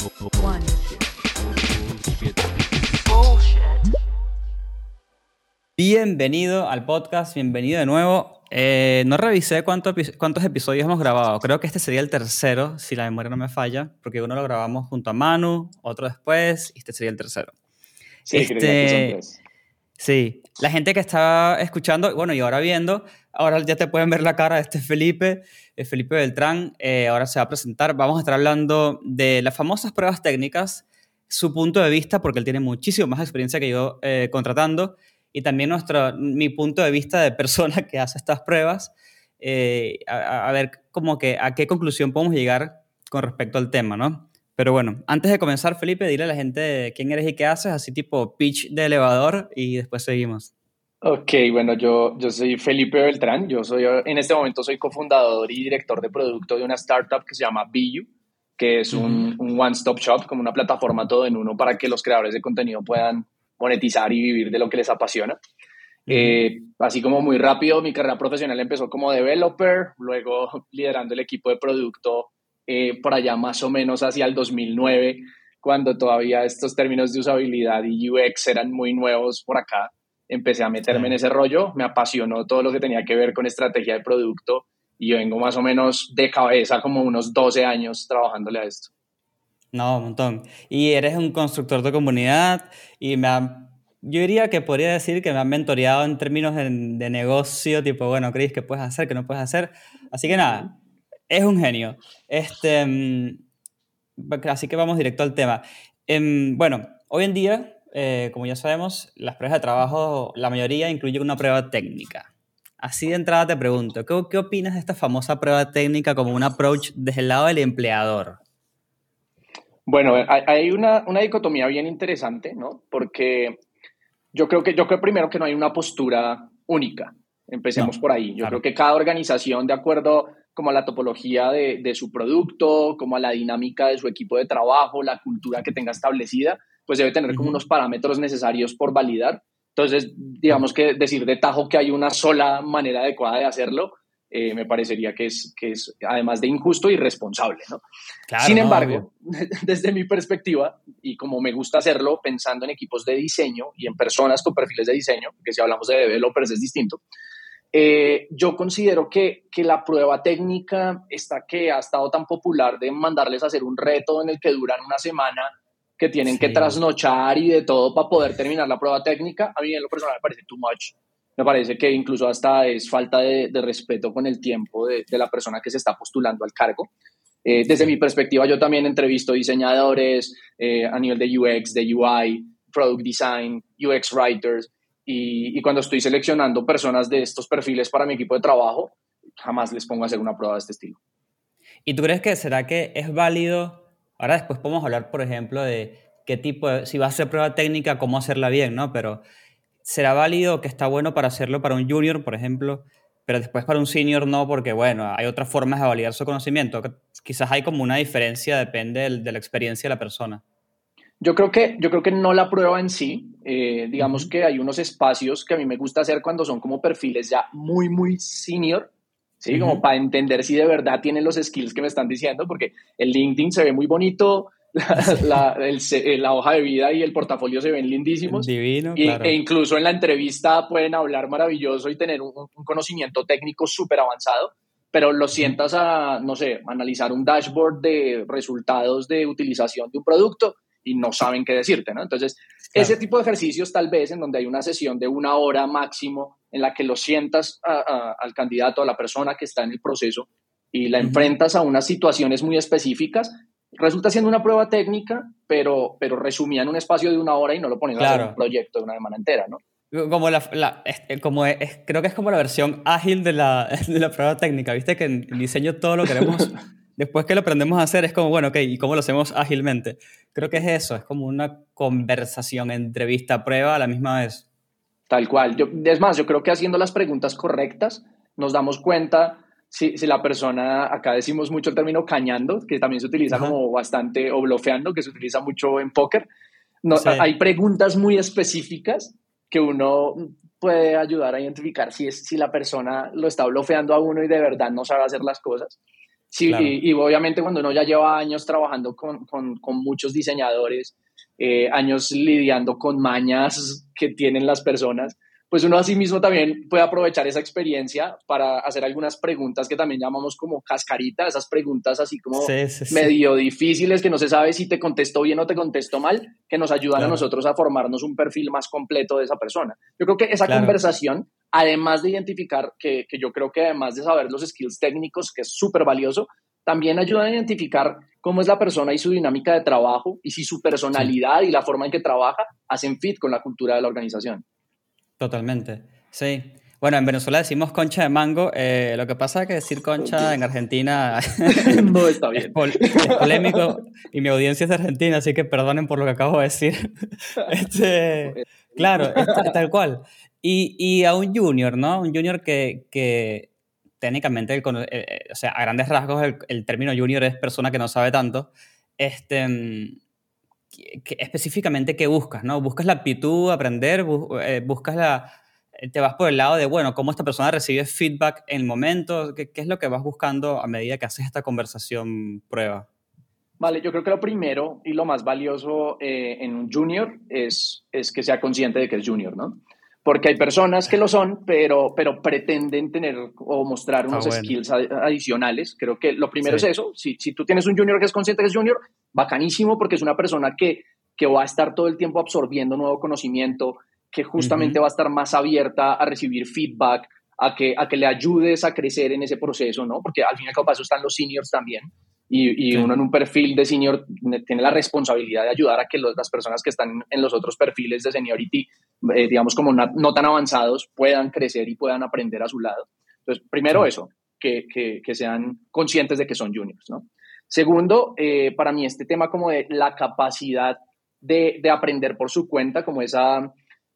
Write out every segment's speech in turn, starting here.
One. Bienvenido al podcast, bienvenido de nuevo. Eh, no revisé cuánto cuántos episodios hemos grabado. Creo que este sería el tercero, si la memoria no me falla, porque uno lo grabamos junto a Manu, otro después, y este sería el tercero. Sí, Este- creía que son tres. Sí, la gente que está escuchando, bueno, y ahora viendo, ahora ya te pueden ver la cara de este Felipe, eh, Felipe Beltrán, eh, ahora se va a presentar. Vamos a estar hablando de las famosas pruebas técnicas, su punto de vista, porque él tiene muchísimo más experiencia que yo eh, contratando, y también nuestro, mi punto de vista de persona que hace estas pruebas, a- a ver como que a qué conclusión podemos llegar con respecto al tema, ¿no? Pero bueno, antes de comenzar, Felipe, dile a la gente quién eres y qué haces, así tipo pitch de elevador y después seguimos. Ok, bueno, yo, yo soy Felipe Beltrán, yo soy, en este momento soy cofundador y director de producto de una startup que se llama Biu, que es un, un one-stop shop, como una plataforma todo en uno para que los creadores de contenido puedan monetizar y vivir de lo que les apasiona. Eh, así como muy rápido, mi carrera profesional empezó como developer, luego liderando el equipo de producto eh, por allá más o menos hacia el 2009, cuando todavía estos términos de usabilidad y UX eran muy nuevos por acá. Empecé a meterme en ese rollo, me apasionó todo lo que tenía que ver con estrategia de producto y yo vengo más o menos de cabeza como unos 12 años trabajándole a esto. No, un montón. Y eres un constructor de comunidad y me ha- yo diría que podría decir que me han mentoreado en términos de, de negocio, tipo, bueno, Chris, ¿qué puedes hacer, qué no puedes hacer? Así que nada, es un genio. Este, mm, así que vamos directo al tema. Em, bueno, hoy en día, eh, como ya sabemos, las pruebas de trabajo, la mayoría incluyen una prueba técnica. Así de entrada te pregunto, ¿qué, qué opinas de esta famosa prueba técnica como un approach desde el lado del empleador? Bueno, hay, hay una, una dicotomía bien interesante, ¿no? Porque yo creo que yo creo primero que no hay una postura única. Empecemos No, por ahí. Yo claro. creo que cada organización, de acuerdo como a la topología de, de su producto, como a la dinámica de su equipo de trabajo, la cultura que tenga establecida, pues debe tener como unos parámetros necesarios por validar. Entonces, digamos que decir de tajo que hay una sola manera adecuada de hacerlo, eh, me parecería que es, que es, además de injusto, irresponsable, ¿no? Claro, Sin no, embargo, obvio. desde mi perspectiva, y como me gusta hacerlo pensando en equipos de diseño y en personas con perfiles de diseño, que si hablamos de developers es distinto, eh, yo considero que, que la prueba técnica, esta que ha estado tan popular de mandarles a hacer un reto en el que duran una semana, que tienen que trasnochar y de todo para poder terminar la prueba técnica, a mí en lo personal me parece too much. Me parece que incluso hasta es falta de, de respeto con el tiempo de, de la persona que se está postulando al cargo. Eh, desde mi perspectiva, yo también entrevisto diseñadores eh, a nivel de UX, de UI, Product Design, UX Writers, y, y cuando estoy seleccionando personas de estos perfiles para mi equipo de trabajo, jamás les pongo a hacer una prueba de este estilo. ¿Y tú crees que será que es válido? Ahora después podemos hablar, por ejemplo, de qué tipo de, si va a ser prueba técnica, cómo hacerla bien, ¿no? Pero será válido que está bueno para hacerlo para un junior, por ejemplo, pero después para un senior no, porque bueno, hay otras formas de validar su conocimiento. Quizás hay como una diferencia, depende del- de la experiencia de la persona. Yo creo que, yo creo que no la prueba en sí. eh, digamos que hay unos espacios que a mí me gusta hacer cuando son como perfiles ya muy, muy senior, ¿sí? Como Ujú. para entender si de verdad tienen los skills que me están diciendo, porque el LinkedIn se ve muy bonito, la, la- el eh, la hoja de vida y el portafolio se ven lindísimos. Divino, Y- claro. E incluso en la entrevista pueden hablar maravilloso y tener un, un conocimiento técnico súper avanzado, pero lo sientas a, no sé, analizar un dashboard de resultados de utilización de un producto y no saben qué decirte, ¿no? Entonces, Claro. ese tipo de ejercicios tal vez en donde hay una sesión de una hora máximo en la que lo sientas a- a- al candidato, a la persona que está en el proceso y la enfrentas a unas situaciones muy específicas, resulta siendo una prueba técnica, pero, pero resumida en un espacio de una hora y no lo a hacer Claro. un proyecto de una semana entera, ¿no? Como la, la- es- como es- creo que es como la versión ágil de la, de la prueba técnica. Viste que en diseño todo lo queremos, después que lo aprendemos a hacer, es como, bueno, ok, ¿y cómo lo hacemos ágilmente? Creo que es eso, es como una conversación, entrevista, prueba a la misma vez. Tal cual. Yo, es más, yo creo que haciendo las preguntas correctas nos damos cuenta si, si la persona, acá decimos mucho el término cañando, que también se utiliza Ajá. como bastante, o blofeando, que se utiliza mucho en póker. No, Sí. Hay preguntas muy específicas que uno puede ayudar a identificar si, es, si la persona lo está blofeando a uno y de verdad no sabe hacer las cosas. Sí, y, obviamente cuando uno ya lleva años trabajando con, con, con muchos diseñadores, eh, años lidiando con mañas que tienen las personas, pues uno así mismo también puede aprovechar esa experiencia para hacer algunas preguntas que también llamamos como cascarita, esas preguntas así como medio difíciles que no se sabe si te contestó bien o te contestó mal, que nos ayudan a nosotros a formarnos un perfil más completo de esa persona. Yo creo que esa conversación, además de identificar, que, que yo creo que además de saber los skills técnicos, que es súper valioso, también ayuda a identificar cómo es la persona y su dinámica de trabajo y si su personalidad y la forma en que trabaja hacen fit con la cultura de la organización. Totalmente, sí. Bueno, en Venezuela decimos concha de mango. Eh, lo que pasa es que decir concha en Argentina no está bien. Es, polémico y mi audiencia es de Argentina, así que perdonen por lo que acabo de decir. Este, claro, tal cual. Y, y, a un junior, ¿no? Un junior que, que técnicamente, el, eh, eh, o sea, a grandes rasgos, el, término junior es persona que no sabe tanto. Este, específicamente qué buscas, ¿no? ¿Buscas la aptitud, aprender? Eh, ¿Buscas la... Eh, te vas por el lado de, bueno, cómo esta persona recibe feedback en el momento? ¿Qué, es lo que vas buscando a medida que haces esta conversación prueba? Vale, yo creo que lo primero y lo más valioso en un junior es, es que sea consciente de que es junior, ¿no? Porque hay personas que lo son, pero, pero pretenden tener o mostrar unos skills adicionales. Creo que lo primero es eso. Si, si tú tienes un junior que es consciente que es junior, bacanísimo porque es una persona que, que va a estar todo el tiempo absorbiendo nuevo conocimiento, que justamente va a estar más abierta a recibir feedback, a que, a que le ayudes a crecer en ese proceso, ¿no? Porque al fin y al cabo están los seniors también. Y, y uno en un perfil de senior tiene la responsabilidad de ayudar a que las personas que están en los otros perfiles de seniority eh, digamos, como no, tan avanzados, puedan crecer y puedan aprender a su lado. Entonces, primero eso, que, que, sean conscientes de que son juniors, ¿no? Segundo, eh, para mí este tema como de la capacidad de, de, aprender por su cuenta, como esa,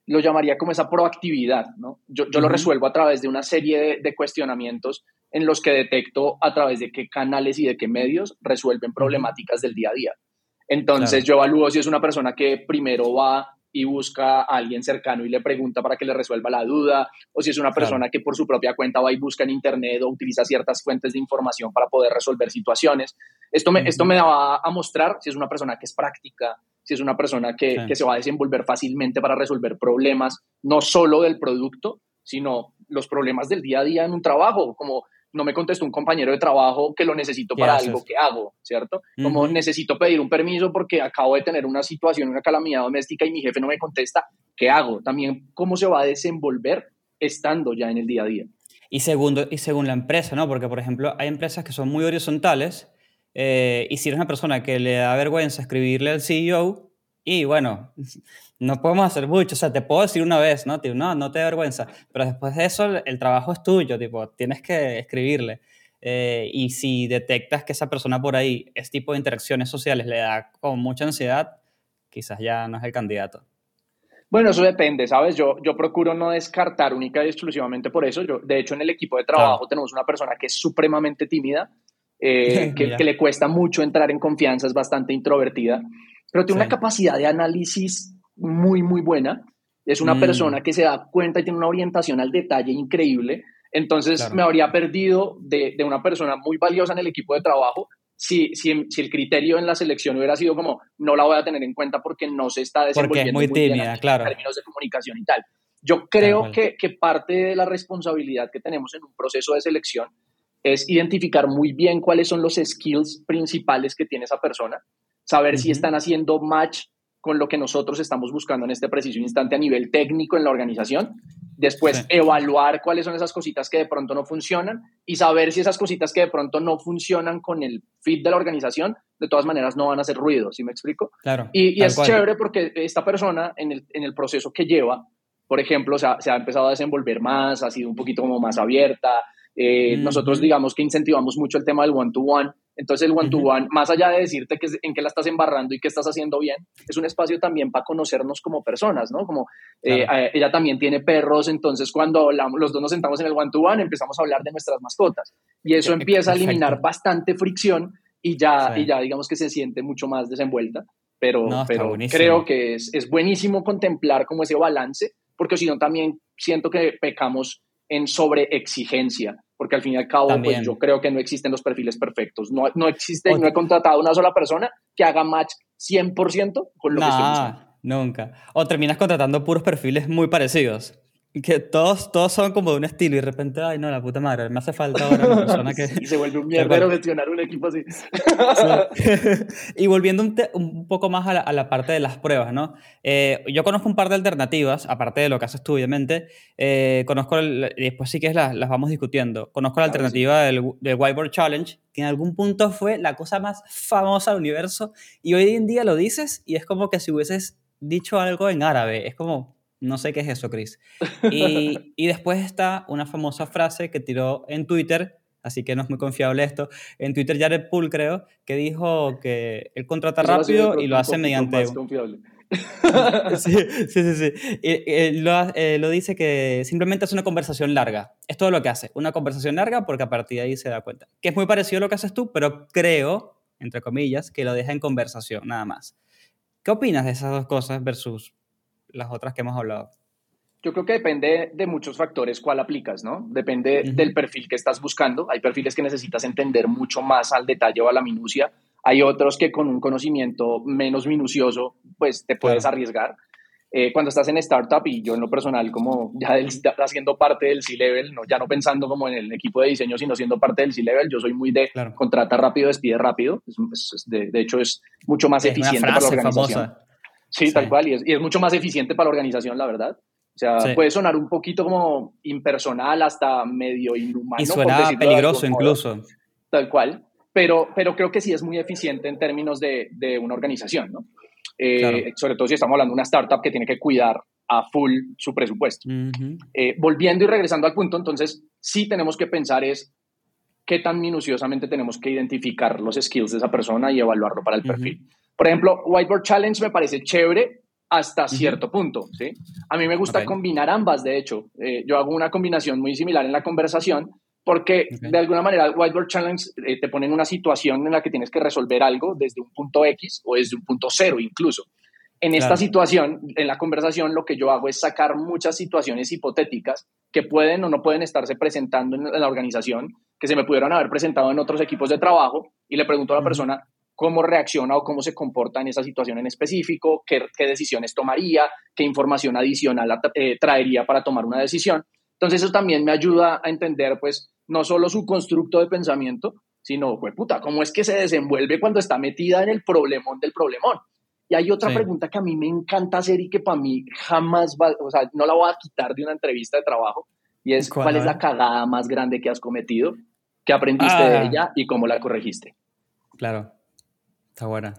lo llamaría como esa proactividad, ¿no? Yo, yo lo resuelvo a través de una serie de, cuestionamientos en los que detecto a través de qué canales y de qué medios resuelven problemáticas del día a día. Entonces yo evalúo si es una persona que primero va y busca a alguien cercano y le pregunta para que le resuelva la duda, o si es una persona que por su propia cuenta va y busca en Internet o utiliza ciertas fuentes de información para poder resolver situaciones. Esto me, esto me va a mostrar si es una persona que es práctica, si es una persona que, que se va a desenvolver fácilmente para resolver problemas, no solo del producto, sino los problemas del día a día en un trabajo, como no me contestó un compañero de trabajo que lo necesito para algo que hago, ¿cierto? Como necesito pedir un permiso porque acabo de tener una situación, una calamidad doméstica y mi jefe no me contesta, ¿qué hago? También cómo se va a desenvolver estando ya en el día a día. Y, segundo, y según la empresa, ¿no? Porque, por ejemplo, hay empresas que son muy horizontales eh, y si eres una persona que le da vergüenza escribirle al CEO, y bueno, no podemos hacer mucho. O sea, te puedo decir una vez, ¿no? no, no te da vergüenza. Pero después de eso, el trabajo es tuyo, tipo, tienes que escribirle. Eh, y si detectas que esa persona por ahí, ese tipo de interacciones sociales le da con mucha ansiedad, quizás ya no es el candidato. Bueno, eso depende, ¿sabes? Yo, yo procuro no descartar única y exclusivamente por eso. Yo, de hecho, en el equipo de trabajo tenemos una persona que es supremamente tímida, eh, que, que, le cuesta mucho entrar en confianza, es bastante introvertida, pero tiene una capacidad de análisis muy, muy buena. Es una mm. persona que se da cuenta y tiene una orientación al detalle increíble. Entonces me habría perdido de, de, una persona muy valiosa en el equipo de trabajo si, si, si, el criterio en la selección hubiera sido como no la voy a tener en cuenta porque no se está desenvolviendo muy, tímida, claro. en términos de comunicación y tal. Yo creo que, que parte de la responsabilidad que tenemos en un proceso de selección es identificar muy bien cuáles son los skills principales que tiene esa persona, saber si están haciendo match con lo que nosotros estamos buscando en este preciso instante a nivel técnico en la organización. Después, evaluar cuáles son esas cositas que de pronto no funcionan y saber si esas cositas que de pronto no funcionan con el fit de la organización, de todas maneras no van a hacer ruido, ¿sí me explico? Claro. Y, es chévere porque esta persona en el, en el proceso que lleva, por ejemplo, se ha, se ha empezado a desenvolver más, ha sido un poquito como más abierta, eh, nosotros digamos que incentivamos mucho el tema del one-to-one. Entonces el one-to-one, más allá de decirte que, en qué la estás embarrando y qué estás haciendo bien, es un espacio también para conocernos como personas, ¿no? Como eh, ella también tiene perros, entonces cuando los dos nos sentamos en el one-to-one empezamos a hablar de nuestras mascotas. Y eso empieza a eliminar bastante fricción y ya, y ya digamos que se siente mucho más desenvuelta. Pero, pero creo que es, es buenísimo contemplar como ese balance, porque si no también siento que pecamos en sobreexigencia, porque al fin y al cabo pues, yo creo que no existen los perfiles perfectos. No, no existe, no he contratado a una sola persona que haga match 100% con lo que estoy buscando. Nunca. O terminas contratando puros perfiles muy parecidos que todos, todos son como de un estilo y de repente, ay, no, la puta madre, me hace falta ahora una persona que... y se vuelve un mierdero gestionar un equipo así. y volviendo un, un, poco más a la, a la, parte de las pruebas, ¿no? Eh, yo conozco un par de alternativas, aparte de lo que haces tú, obviamente. Eh, conozco, el, y después sí que es la, las vamos discutiendo. Conozco la alternativa del, del Whiteboard Challenge, que en algún punto fue la cosa más famosa del universo, y hoy en día lo dices y es como que si hubieses dicho algo en árabe, es como no sé qué es eso, Chris. Y, y, después está una famosa frase que tiró en Twitter, así que no es muy confiable esto, en Twitter Jared Pool, creo, que dijo que él contrata rápido y lo hace mediante... sí, sí, sí. Y, lo, eh, lo, dice que simplemente es una conversación larga. Es todo lo que hace. Una conversación larga porque a partir de ahí se da cuenta. Que es muy parecido a lo que haces tú, pero creo, entre comillas, que lo deja en conversación, nada más. ¿Qué opinas de esas dos cosas versus las otras que hemos hablado? Yo creo que depende de muchos factores cuál aplicas, ¿no? Depende del perfil que estás buscando. Hay perfiles que necesitas entender mucho más al detalle o a la minucia. Hay otros que con un conocimiento menos minucioso, pues te puedes arriesgar. Eh, cuando estás en startup y yo en lo personal como ya haciendo parte del C-Level, no, ya no pensando como en el equipo de diseño, sino siendo parte del C-Level, yo soy muy de contrata rápido, despide rápido. de, de, hecho, es mucho más eficiente para la organización. Famosa. Sí, tal cual, y es, y es, mucho más eficiente para la organización, la verdad. O sea, puede sonar un poquito como impersonal, hasta medio inhumano. Y suena peligroso incluso. Tal cual, pero, pero creo que sí es muy eficiente en términos de, de una organización, ¿no? Eh, sobre todo si estamos hablando de una startup que tiene que cuidar a full su presupuesto. eh, volviendo y regresando al punto, entonces sí tenemos que pensar es qué tan minuciosamente tenemos que identificar los skills de esa persona y evaluarlo para el perfil. Por ejemplo, Whiteboard Challenge me parece chévere hasta cierto punto, ¿sí? A mí me gusta combinar ambas, de hecho. Eh, yo hago una combinación muy similar en la conversación porque de alguna manera Whiteboard Challenge eh, te pone en una situación en la que tienes que resolver algo desde un punto X o desde un punto cero incluso. En esta situación, en la conversación, lo que yo hago es sacar muchas situaciones hipotéticas que pueden o no pueden estarse presentando en la organización, que se me pudieron haber presentado en otros equipos de trabajo, y le pregunto a la persona, cómo reacciona o cómo se comporta en esa situación en específico, qué, decisiones tomaría, qué información adicional eh, traería para tomar una decisión. Entonces eso también me ayuda a entender pues no solo su constructo de pensamiento, sino, pues puta, cómo es que se desenvuelve cuando está metida en el problemón del problemón. Y hay otra pregunta que a mí me encanta hacer y que para mí jamás va, o sea, no la voy a quitar de una entrevista de trabajo, y es cuál, es la cagada más grande que has cometido, qué aprendiste de ah. ella y cómo la corregiste. Claro. Está buena.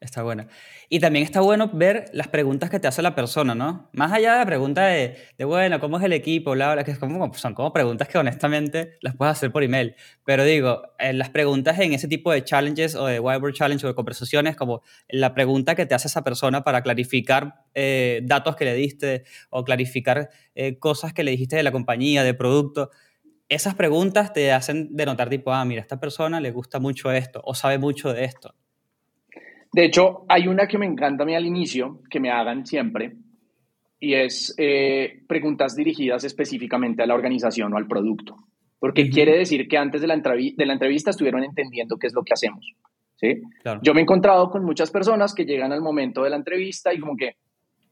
Está buena. Y también está bueno ver las preguntas que te hace la persona, ¿no? Más allá de la pregunta de, de bueno, ¿cómo es el equipo? Bla, bla, que es son como preguntas que honestamente las puedes hacer por email. Pero digo, en las preguntas en ese tipo de challenges o de Whiteboard Challenge o de conversaciones, como la pregunta que te hace esa persona para clarificar eh, datos que le diste o clarificar eh, cosas que le dijiste de la compañía, de producto esas preguntas te hacen denotar tipo, ah, mira, a esta persona le gusta mucho esto o sabe mucho de esto. De hecho, hay una que me encanta a mí al inicio, que me hagan siempre, y es eh, preguntas dirigidas específicamente a la organización o al producto. Porque quiere decir que antes de la, de la entrevista estuvieron entendiendo qué es lo que hacemos. ¿sí? Yo me he encontrado con muchas personas que llegan al momento de la entrevista y como que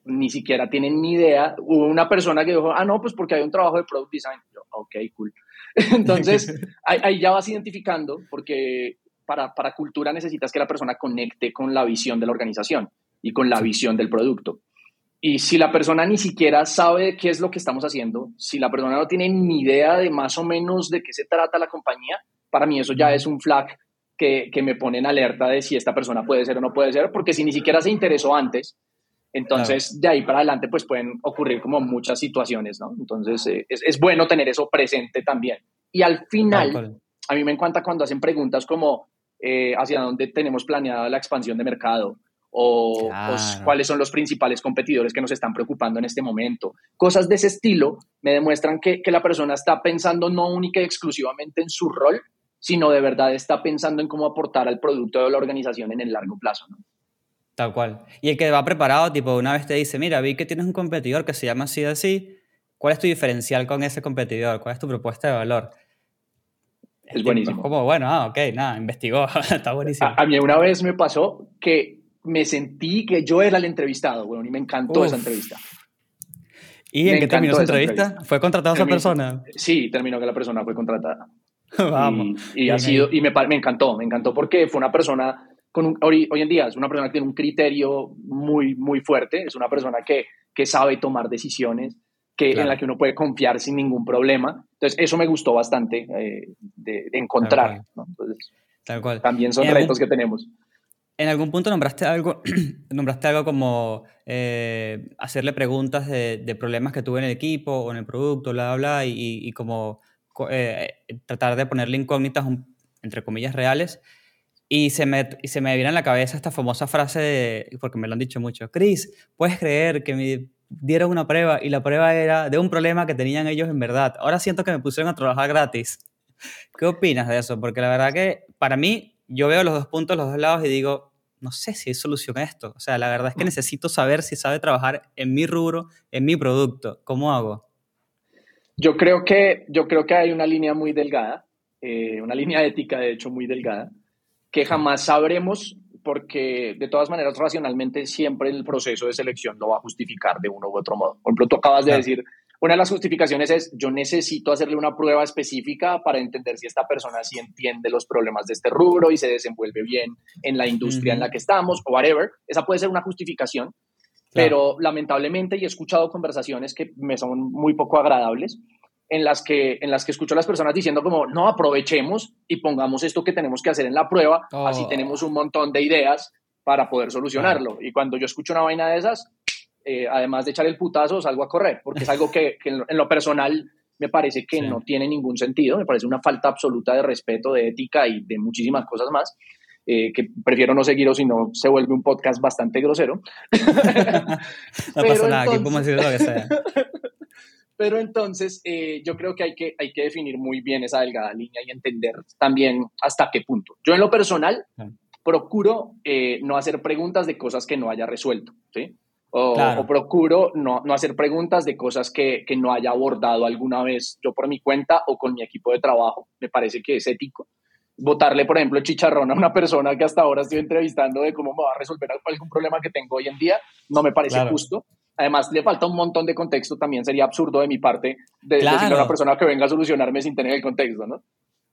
ni siquiera tienen ni idea. Hubo una persona que dijo, ah, no, pues porque hay un trabajo de product design. Yo, ok, cool. Entonces, ahí, ahí, ya vas identificando, porque para, para cultura necesitas que la persona conecte con la visión de la organización y con la visión del producto. Y si la persona ni siquiera sabe qué es lo que estamos haciendo, si la persona no tiene ni idea de más o menos de qué se trata la compañía, para mí eso ya es un flag que, que me pone en alerta de si esta persona puede ser o no puede ser, porque si ni siquiera se interesó antes, entonces de ahí para adelante pues pueden ocurrir como muchas situaciones, ¿no? Entonces eh, es, es, bueno tener eso presente también. Y al final, a mí me encanta cuando hacen preguntas como, eh, hacia dónde tenemos planeada la expansión de mercado o cuáles son los principales competidores que nos están preocupando en este momento. Cosas de ese estilo me demuestran que, que la persona está pensando no única y exclusivamente en su rol, sino de verdad está pensando en cómo aportar al producto de la organización en el largo plazo. ¿no? Tal cual. Y el que va preparado, tipo, una vez te dice, mira, vi que tienes un competidor que se llama así así, ¿cuál es tu diferencial con ese competidor? ¿Cuál es tu propuesta de valor? Es buenísimo. Como, bueno, ah, ok, nada, investigó, está buenísimo. A, mí una vez me pasó que me sentí que yo era el entrevistado, bueno, y me encantó esa entrevista. ¿Y en qué terminó esa entrevista? ¿Fue contratada esa persona? Sí, terminó que la persona fue contratada. Vamos. Y, ha sido, y me, me, encantó, me encantó porque fue una persona con un, hoy, hoy, en día es una persona que tiene un criterio muy, muy fuerte, es una persona que, que sabe tomar decisiones, que, en la que uno puede confiar sin ningún problema. Entonces, eso me gustó bastante eh, de, encontrar. Tal cual. También son retos que tenemos. En algún punto nombraste algo, nombraste algo como eh, hacerle preguntas de, de, problemas que tuve en el equipo o en el producto, bla, bla, y, y como eh, tratar de ponerle incógnitas, entre comillas, reales. Y se, me, y se me viene a la cabeza esta famosa frase, de, porque me lo han dicho mucho, Chris, ¿puedes creer que me dieron una prueba y la prueba era de un problema que tenían ellos en verdad? Ahora siento que me pusieron a trabajar gratis. ¿Qué opinas de eso? Porque la verdad que para mí yo veo los dos puntos, los dos lados y digo, no sé si hay solución a esto. O sea, la verdad es que necesito saber si sabe trabajar en mi rubro, en mi producto. ¿Cómo hago? Yo creo que, yo creo que hay una línea muy delgada, eh, una línea ética, de hecho, muy delgada, que jamás sabremos porque de todas maneras racionalmente siempre el proceso de selección lo va a justificar de uno u otro modo. Por ejemplo, tú acabas de decir, una de las justificaciones es yo necesito hacerle una prueba específica para entender si esta persona sí entiende los problemas de este rubro y se desenvuelve bien en la industria en la que estamos o whatever. Esa puede ser una justificación, pero lamentablemente y he escuchado conversaciones que me son muy poco agradables en las que en las que escucho a las personas diciendo como no aprovechemos y pongamos esto que tenemos que hacer en la prueba, así oh. tenemos un montón de ideas para poder solucionarlo. Y cuando yo escucho una vaina de esas, eh, además de echar el putazo, salgo a correr, porque es algo que, en, lo, personal me parece que no tiene ningún sentido, me parece una falta absoluta de respeto, de ética y de muchísimas cosas más. Eh, que prefiero no seguir o si no se vuelve un podcast bastante grosero. no pasa nada, aquí podemos decir lo que sea. Pero entonces eh, yo creo que hay, que hay que definir muy bien esa delgada línea y entender también hasta qué punto. Yo en lo personal procuro no hacer preguntas de cosas que no haya resuelto, ¿sí? O, procuro no, no, hacer preguntas de cosas que, que, no haya abordado alguna vez yo por mi cuenta o con mi equipo de trabajo. Me parece que es ético. Votarle, por ejemplo, chicharrón a una persona que hasta ahora estoy entrevistando de cómo me va a resolver algún problema que tengo hoy en día, no me parece justo. Además, le falta un montón de contexto. También sería absurdo de mi parte de decirle a una persona que venga a solucionarme sin tener el contexto, ¿no?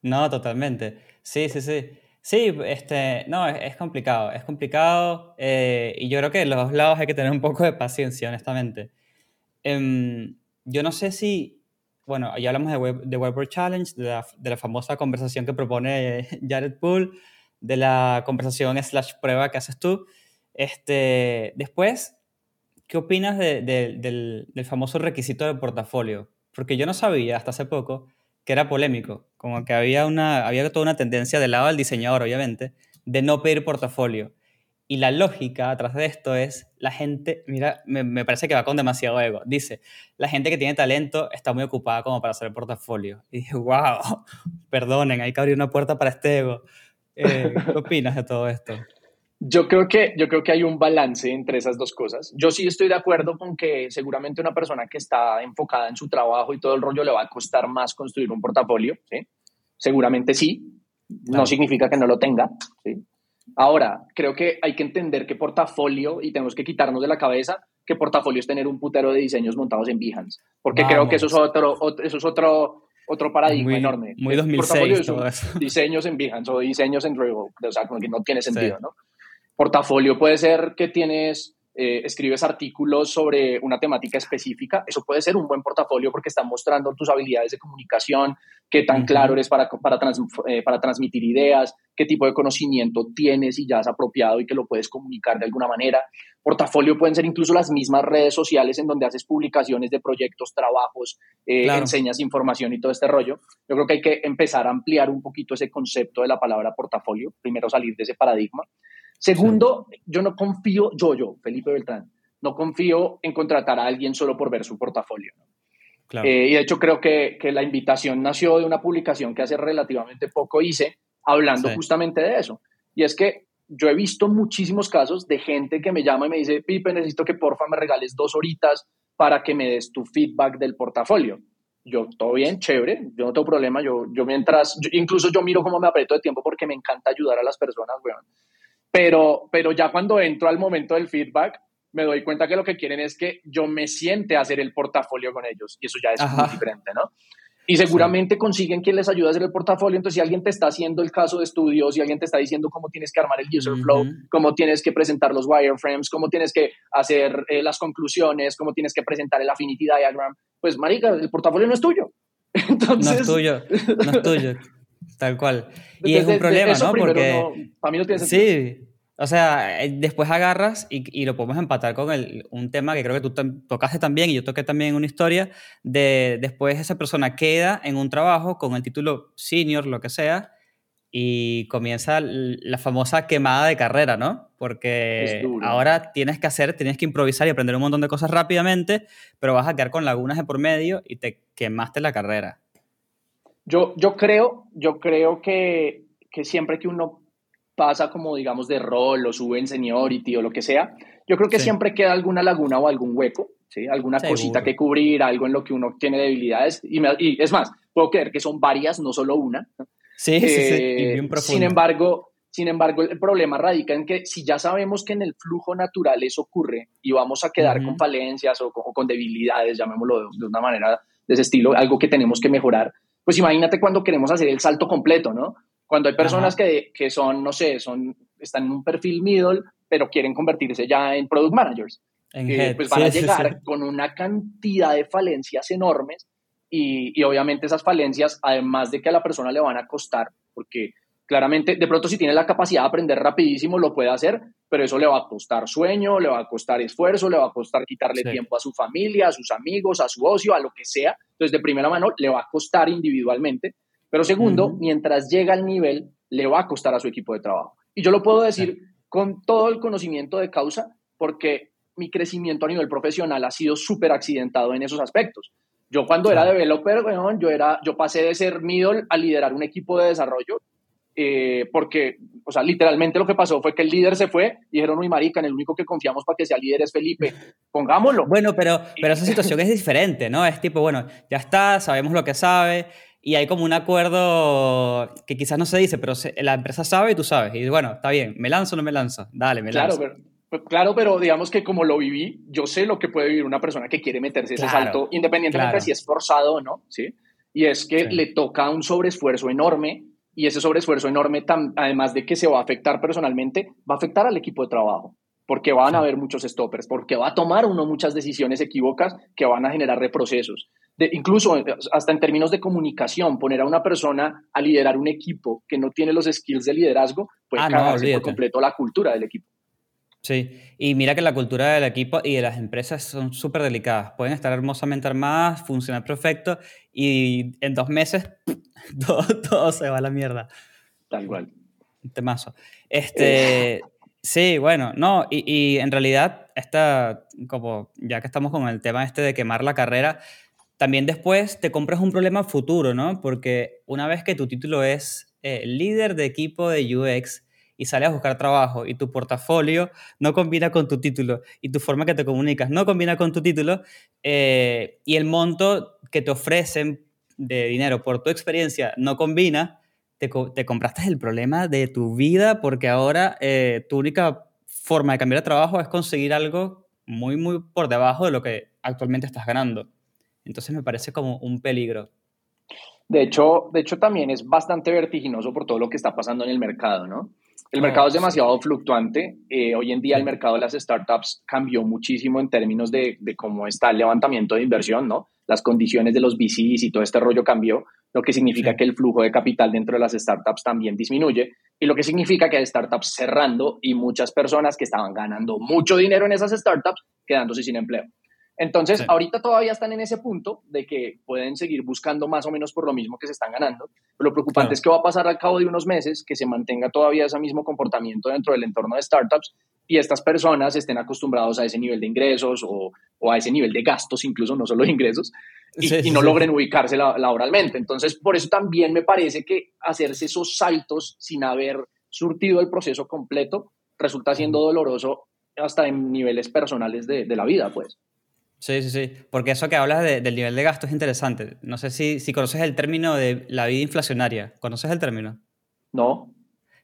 No, totalmente. Sí, sí, sí. Sí, este, no, es, complicado, es complicado eh, y yo creo que de los dos lados hay que tener un poco de paciencia, honestamente. Em, yo no sé si, bueno, ya hablamos de, Web, de Challenge, de la, de la, famosa conversación que propone Jared Poole, de la conversación slash prueba que haces tú. Este, después, ¿qué opinas de, del, del famoso requisito de portafolio? Porque yo no sabía hasta hace poco que era polémico, como que había, una, había toda una tendencia del lado del diseñador, obviamente, de no pedir portafolio. Y la lógica atrás de esto es, la gente, mira, me, me, parece que va con demasiado ego. Dice, la gente que tiene talento está muy ocupada como para hacer portafolio. Y dije, wow, perdonen, hay que abrir una puerta para este ego. Eh, ¿Qué opinas de todo esto? Yo creo, que, yo creo que hay un balance entre esas dos cosas. Yo sí estoy de acuerdo con que seguramente una persona que está enfocada en su trabajo y todo el rollo le va a costar más construir un portafolio. ¿sí? Seguramente sí. No significa que no lo tenga. ¿sí? Ahora, creo que hay que entender que portafolio, y tenemos que quitarnos de la cabeza, que portafolio es tener un putero de diseños montados en Behance. Porque creo que eso es otro, eso es otro, otro paradigma enorme. Muy 2006 todo eso. Diseños en Behance o diseños en Dribble. O sea, como que no tiene sentido, ¿no? Portafolio puede ser que tienes, eh, escribes artículos sobre una temática específica. Eso puede ser un buen portafolio porque está mostrando tus habilidades de comunicación, qué tan claro eres para, para, eh, para transmitir ideas, qué tipo de conocimiento tienes y ya has apropiado y que lo puedes comunicar de alguna manera. Portafolio pueden ser incluso las mismas redes sociales en donde haces publicaciones de proyectos, trabajos, eh, enseñas información y todo este rollo. Yo creo que hay que empezar a ampliar un poquito ese concepto de la palabra portafolio, primero salir de ese paradigma. Segundo, yo no confío, yo, yo, Felipe Beltrán, no confío en contratar a alguien solo por ver su portafolio. Eh, y de hecho creo que, que, la invitación nació de una publicación que hace relativamente poco hice, hablando justamente de eso. Y es que yo he visto muchísimos casos de gente que me llama y me dice, Pipe, necesito que porfa me regales dos horitas para que me des tu feedback del portafolio. yo todo bien, chévere, yo no tengo problema, yo, yo mientras, incluso yo miro cómo me aprieto de tiempo porque me encanta ayudar a las personas, weón. Pero, pero ya cuando entro al momento del feedback, me doy cuenta que lo que quieren es que yo me siente a hacer el portafolio con ellos y eso ya es muy diferente, ¿no? Y seguramente consiguen quien les ayude a hacer el portafolio. Entonces, si alguien te está haciendo el caso de estudio, si alguien te está diciendo cómo tienes que armar el user flow, cómo tienes que presentar los wireframes, cómo tienes que hacer eh, las conclusiones, cómo tienes que presentar el affinity diagram, pues, marica, el portafolio no es tuyo. Entonces, no es tuyo, no es tuyo, tal cual. Y es un problema, ¿no? Porque para mí no tiene sentido. Sí, o sea, eh, después agarras y, y, lo podemos empatar con el, un tema que creo que tú tocaste también y yo toqué también una historia de después esa persona queda en un trabajo con el título senior, lo que sea, y comienza la famosa quemada de carrera, ¿no? Porque ahora tienes que hacer, tienes que improvisar y aprender un montón de cosas rápidamente, pero vas a quedar con lagunas de por medio y te quemaste la carrera. Yo, yo creo, yo creo que, que siempre que uno pasa como, digamos, de rol o sube en seniority o lo que sea, yo creo que siempre queda alguna laguna o algún hueco, ¿sí? Alguna cosita que cubrir, algo en lo que uno tiene debilidades. Y, y, es más, puedo creer que son varias, no solo una. Sí, sí, sí. Eh, sin embargo, sin embargo, el problema radica en que si ya sabemos que en el flujo natural eso ocurre y vamos a quedar con falencias o con, debilidades, llamémoslo de, una manera de ese estilo, algo que tenemos que mejorar, pues imagínate cuando queremos hacer el salto completo, ¿no? Cuando hay personas que, que, son, no sé, son, están en un perfil middle, pero quieren convertirse ya en product managers. Eh, pues van a llegar con una cantidad de falencias enormes y, y, obviamente esas falencias, además de que a la persona le van a costar, porque claramente de pronto si tiene la capacidad de aprender rapidísimo lo puede hacer, pero eso le va a costar sueño, le va a costar esfuerzo, le va a costar quitarle tiempo a su familia, a sus amigos, a su ocio, a lo que sea. Entonces de primera mano le va a costar individualmente pero segundo, mientras llega al nivel, le va a costar a su equipo de trabajo. Y yo lo puedo decir con todo el conocimiento de causa, porque mi crecimiento a nivel profesional ha sido súper accidentado en esos aspectos. Yo cuando era developer, bueno, yo, era, yo pasé de ser middle a liderar un equipo de desarrollo, eh, porque, o sea, literalmente lo que pasó fue que el líder se fue y dijeron, uy, marica, en el único que confiamos para que sea líder es Felipe, pongámoslo. Bueno, pero, pero esa situación es diferente, ¿no? Es tipo, bueno, ya está, sabemos lo que sabe, y hay como un acuerdo que quizás no se dice, pero la empresa sabe y tú sabes. Y bueno, está bien, ¿me lanzo o no me lanzo? Dale, me claro, lanzo. Pero, pues, claro, pero digamos que como lo viví, yo sé lo que puede vivir una persona que quiere meterse ese salto, independientemente de si es forzado o no, ¿sí? Y es que le toca un sobreesfuerzo enorme y ese sobreesfuerzo enorme, además de que se va a afectar personalmente, va a afectar al equipo de trabajo porque van a haber muchos stoppers, porque va a tomar uno muchas decisiones equívocas que van a generar reprocesos. Incluso eh, hasta en términos de comunicación, poner a una persona a liderar un equipo que no tiene los skills de liderazgo, puede ah, por completo la cultura del equipo. Sí, y mira que la cultura del equipo y de las empresas son súper delicadas. Pueden estar hermosamente armadas, funcionar perfecto y en dos meses todo, se va a la mierda. Tal cual. Un temazo. Este, sí, bueno, no, y, y en realidad, esta, como ya que estamos con el tema este de quemar la carrera, también después te compras un problema futuro, ¿no? Porque una vez que tu título es eh, líder de equipo de UX y sales a buscar trabajo y tu portafolio no combina con tu título y tu forma que te comunicas no combina con tu título eh, y el monto que te ofrecen de dinero por tu experiencia no combina, te, te compraste el problema de tu vida porque ahora eh, tu única forma de cambiar de trabajo es conseguir algo muy, muy por debajo de lo que actualmente estás ganando. Entonces me parece como un peligro. De hecho, de hecho, también es bastante vertiginoso por todo lo que está pasando en el mercado, ¿no? El mercado es demasiado fluctuante. Eh, hoy en día el mercado de las startups cambió muchísimo en términos de, de, cómo está el levantamiento de inversión, ¿no? Las condiciones de los VCs y todo este rollo cambió, lo que significa que el flujo de capital dentro de las startups también disminuye y lo que significa que hay startups cerrando y muchas personas que estaban ganando mucho dinero en esas startups quedándose sin empleo. Entonces, ahorita todavía están en ese punto de que pueden seguir buscando más o menos por lo mismo que se están ganando. Pero lo preocupante es que va a pasar al cabo de unos meses que se mantenga todavía ese mismo comportamiento dentro del entorno de startups y estas personas estén acostumbrados a ese nivel de ingresos o, o a ese nivel de gastos, incluso no solo de ingresos, y, no logren ubicarse laboralmente. Entonces, por eso también me parece que hacerse esos saltos sin haber surtido el proceso completo resulta siendo doloroso hasta en niveles personales de, de la vida, pues. Sí, sí, sí. Porque eso que hablas del nivel de gasto es interesante. No sé si, si conoces el término de la vida inflacionaria. ¿Conoces el término? No.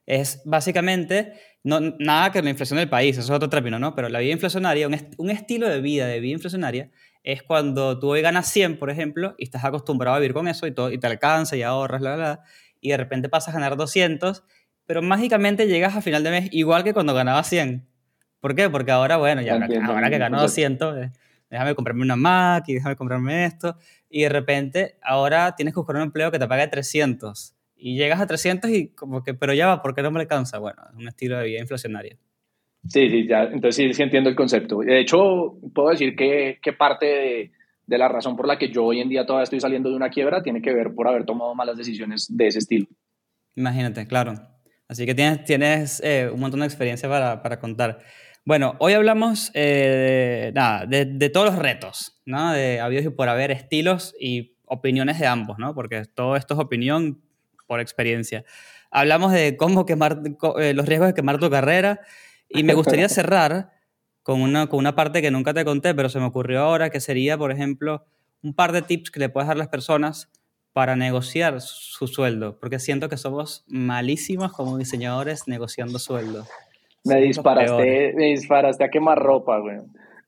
Es básicamente, no, nada que la inflación del país, eso es otro término, ¿no? Pero la vida inflacionaria, un, un estilo de vida de vida inflacionaria, es cuando tú hoy ganas 100, por ejemplo, y estás acostumbrado a vivir con eso y, todo, y te alcanza y ahorras, la, la, y de repente pasas a ganar 200, pero mágicamente llegas a final de mes igual que cuando ganabas 100. ¿Por qué? Porque ahora, bueno, ya ahora, que gano 200, eh, déjame comprarme una Mac y déjame comprarme esto. Y de repente, ahora tienes que buscar un empleo que te pague 300. Y llegas a 300 y como que, pero ya va, ¿por qué no me alcanza? Bueno, es un estilo de vida inflacionario. Sí, sí, ya, entonces sí, sí entiendo el concepto. De hecho, puedo decir que, que parte de, de, la razón por la que yo hoy en día todavía estoy saliendo de una quiebra tiene que ver por haber tomado malas decisiones de ese estilo. Imagínate, claro. Así que tienes, tienes eh, un montón de experiencia para, para contar. Bueno, hoy hablamos eh, nada, de, de, todos los retos, ¿no? De habidos y por haber estilos y opiniones de ambos, ¿no? Porque todo esto es opinión por experiencia. Hablamos de cómo quemar, eh, los riesgos de quemar tu carrera y me gustaría cerrar con una, con una parte que nunca te conté, pero se me ocurrió ahora, que sería, por ejemplo, un par de tips que le puedes dar a las personas para negociar su sueldo, porque siento que somos malísimos como diseñadores negociando sueldo. Me disparaste, me disparaste a quemar ropa, güey.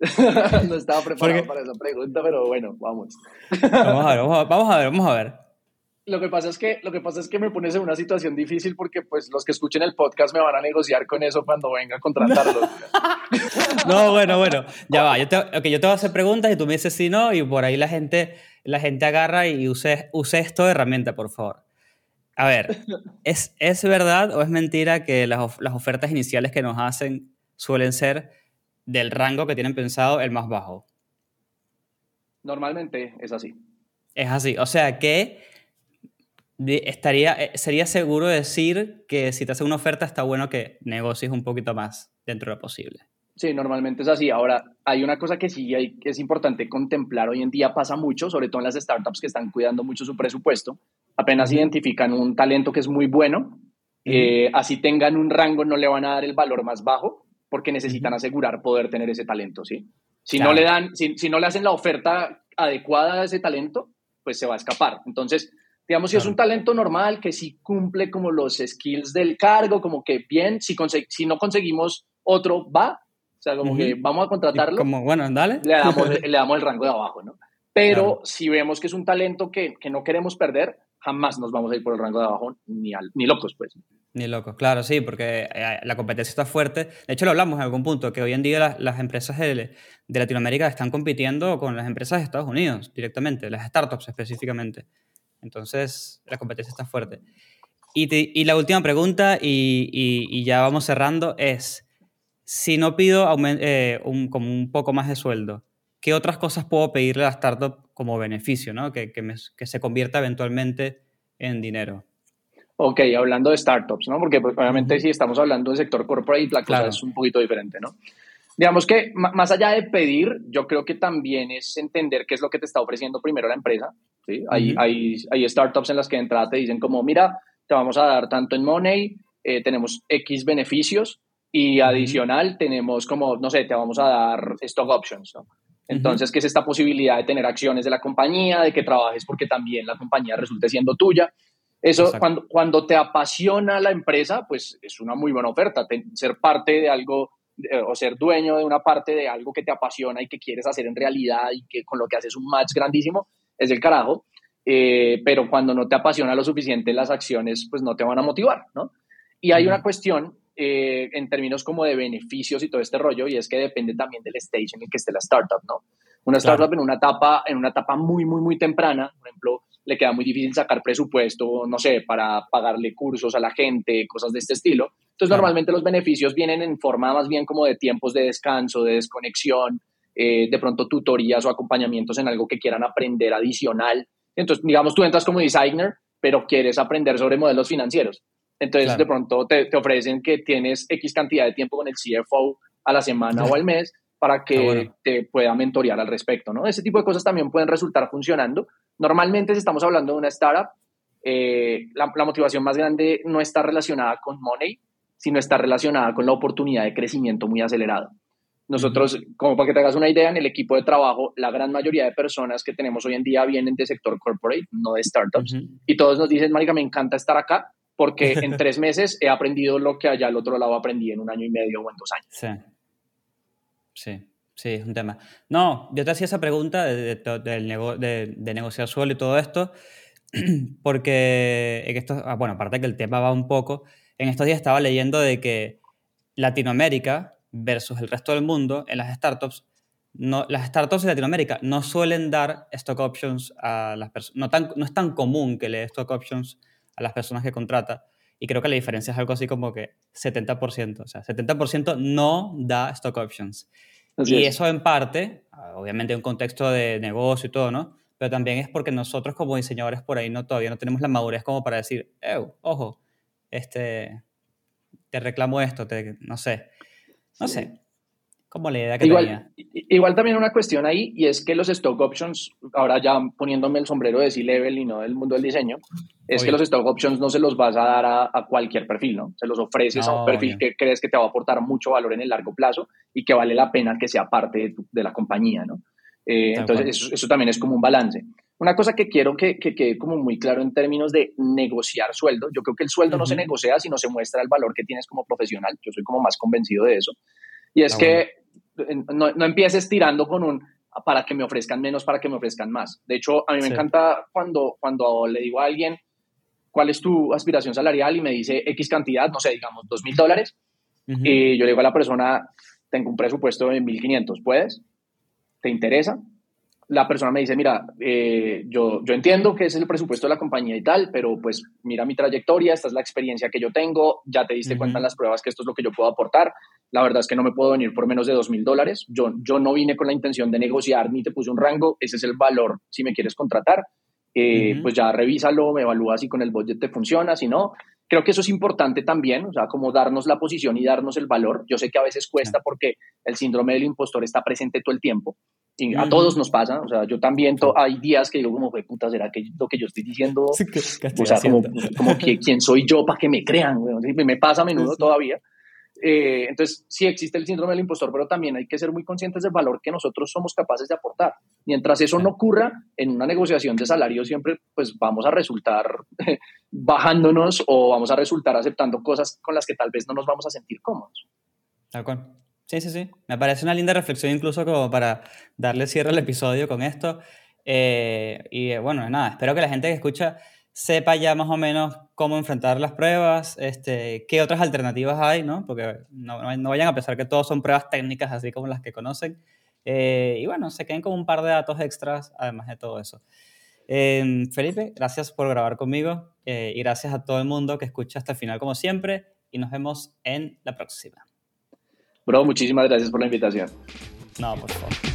no estaba preparado para esa pregunta, pero bueno, vamos. vamos a ver, vamos a, vamos a ver, vamos a ver. Lo que, pasa es que, lo que pasa es que me pones en una situación difícil porque pues los que escuchen el podcast me van a negociar con eso cuando venga a contratarlos. no, bueno, bueno, ya va. Yo te, okay, yo te voy a hacer preguntas y tú me dices sí no y por ahí la gente, la gente agarra y use, use esto de herramienta, por favor. A ver, ¿es, ¿es verdad o es mentira que las, las ofertas iniciales que nos hacen suelen ser del rango que tienen pensado el más bajo? Normalmente es así. Es así. O sea que estaría, eh, sería seguro decir que si te hacen una oferta está bueno que negocies un poquito más dentro de lo posible. Sí, normalmente es así. Ahora, hay una cosa que sí hay, es importante contemplar hoy en día, pasa mucho, sobre todo en las startups que están cuidando mucho su presupuesto. Apenas identifican un talento que es muy bueno, eh, así tengan un rango, no le van a dar el valor más bajo porque necesitan asegurar poder tener ese talento, ¿sí? Si no le dan, si, si no le hacen la oferta adecuada a ese talento, pues se va a escapar. Entonces, Digamos, si es un talento normal que sí cumple como los skills del cargo, como que bien, si, si no conseguimos otro, va. O sea, como que vamos a contratarlo. Como, bueno, dale. Le damos, le damos el rango de abajo, ¿no? Pero si vemos que es un talento que, que, no queremos perder, jamás nos vamos a ir por el rango de abajo, ni, al, ni locos, pues. Ni locos, claro, sí, porque eh, la competencia está fuerte. De hecho, lo hablamos en algún punto, que hoy en día las, empresas de, de, Latinoamérica están compitiendo con las empresas de Estados Unidos directamente, las startups específicamente. Entonces, la competencia está fuerte. Y, y la última pregunta, y, y, ya vamos cerrando, es, si no pido eh, un, como un poco más de sueldo, ¿qué otras cosas puedo pedirle a la startup como beneficio, ¿no? que, que, me, que se convierta eventualmente en dinero? Ok, hablando de startups, ¿no? Porque pues, obviamente si estamos hablando del sector corporate, la cosa es un poquito diferente, ¿no? Digamos que más allá de pedir, yo creo que también es entender qué es lo que te está ofreciendo primero la empresa. ¿sí? hay, hay, hay, startups en las que de entrada te dicen como, mira, te vamos a dar tanto en money, eh, tenemos X beneficios y adicional tenemos como, no sé, te vamos a dar stock options. ¿no? Entonces, ¿qué es esta posibilidad de tener acciones de la compañía, de que trabajes porque también la compañía resulte siendo tuya? Eso, cuando, cuando te apasiona la empresa, pues es una muy buena oferta. ser parte de algo o ser dueño de una parte de algo que te apasiona y que quieres hacer en realidad y que con lo que haces un match grandísimo, es el carajo. Eh, pero cuando no te apasiona lo suficiente las acciones, pues no te van a motivar, ¿no? Y hay una cuestión eh, en términos como de beneficios y todo este rollo, y es que depende también del stage en el que esté la startup, ¿no? Una startup en una etapa, en una etapa muy, muy, muy temprana, por ejemplo, le queda muy difícil sacar presupuesto, no sé, para pagarle cursos a la gente, cosas de este estilo. Entonces, normalmente los beneficios vienen en forma más bien como de tiempos de descanso, de desconexión, eh, de pronto tutorías o acompañamientos en algo que quieran aprender adicional. Entonces, digamos, tú entras como designer, pero quieres aprender sobre modelos financieros. Entonces, de pronto te, te, ofrecen que tienes X cantidad de tiempo con el CFO a la semana o al mes para que te pueda mentorear al respecto, ¿no? Ese tipo de cosas también pueden resultar funcionando. Normalmente, si estamos hablando de una startup, eh, la, la, motivación más grande no está relacionada con money, sino está relacionada con la oportunidad de crecimiento muy acelerado. Nosotros, como para que te hagas una idea, en el equipo de trabajo, la gran mayoría de personas que tenemos hoy en día vienen de sector corporate, no de startups. Y todos nos dicen, Marica, me encanta estar acá porque en tres meses he aprendido lo que allá al otro lado aprendí en un año y medio o en dos años. Sí. Sí. Sí, es un tema. No, yo te hacía esa pregunta de, de, negociar suelo y todo esto, porque en esto, ah, bueno, aparte que el tema va un poco, en estos días estaba leyendo de que Latinoamérica versus el resto del mundo, en las startups, no, las startups de Latinoamérica no suelen dar stock options a las personas, no, no es tan común que le dé stock options a las personas que contrata. Y creo que la diferencia es algo así como que 70%. O sea, 70% no da stock options y eso en parte, obviamente en un contexto de negocio y todo, ¿no? Pero también es porque nosotros como diseñadores por ahí no, todavía no tenemos la madurez como para decir, ojo, este, te reclamo esto, te, no sé. No sé. Como la idea que igual, tenía. Igual también una cuestión ahí, y es que los stock options, ahora ya poniéndome el sombrero de C-Level y no del mundo del diseño, es que los stock options no se los vas a dar a, cualquier perfil, ¿no? Se los ofreces a un perfil que crees que te va a aportar mucho valor en el largo plazo y que vale la pena que sea parte de, la compañía, ¿no? Eh, entonces, eso, también es como un balance. Una cosa que quiero que, quede como muy claro en términos de negociar sueldo, yo creo que el sueldo no se negocia, sino se muestra el valor que tienes como profesional, yo soy como más convencido de eso. Y es que no, no empieces tirando con un para que me ofrezcan menos, para que me ofrezcan más. De hecho, a mí me encanta cuando, cuando le digo a alguien, ¿cuál es tu aspiración salarial? Y me dice X cantidad, no sé, digamos, dos mil dólares. Y yo le digo a la persona, tengo un presupuesto de 1.500, ¿puedes? ¿Te interesa? La persona me dice, mira, eh, yo, yo entiendo que es el presupuesto de la compañía y tal, pero pues mira mi trayectoria, esta es la experiencia que yo tengo, ya te diste cuenta en las pruebas que esto es lo que yo puedo aportar, la verdad es que no me puedo venir por menos de dos mil dólares. Yo, yo no vine con la intención de negociar ni te puse un rango. Ese es el valor si me quieres contratar. Eh, pues ya revísalo, me evalúa si con el budget te funciona, si no. Creo que eso es importante también, o sea, como darnos la posición y darnos el valor. Yo sé que a veces cuesta porque el síndrome del impostor está presente todo el tiempo. Y a todos nos pasa, o sea, yo también hay días que digo como, fue puta, ¿será que lo que yo estoy diciendo? o sea, como, como que quién soy yo para que me crean, me pasa a menudo todavía. Eh, entonces, sí existe el síndrome del impostor, pero también hay que ser muy conscientes del valor que nosotros somos capaces de aportar. Mientras eso no ocurra, en una negociación de salario siempre pues vamos a resultar bajándonos o vamos a resultar aceptando cosas con las que tal vez no nos vamos a sentir cómodos. De Sí, sí, sí. Me parece una linda reflexión incluso como para darle cierre al episodio con esto. Eh, y bueno, nada, espero que la gente que escucha sepa ya más o menos cómo enfrentar las pruebas, este, qué otras alternativas hay, ¿no? Porque no, no vayan a pensar que todos son pruebas técnicas así como las que conocen. Eh, y bueno, se queden como un par de datos extras además de todo eso. Em, Felipe, gracias por grabar conmigo eh, y gracias a todo el mundo que escucha hasta el final como siempre y nos vemos en la próxima. Bro, muchísimas gracias por la invitación. No, por favor.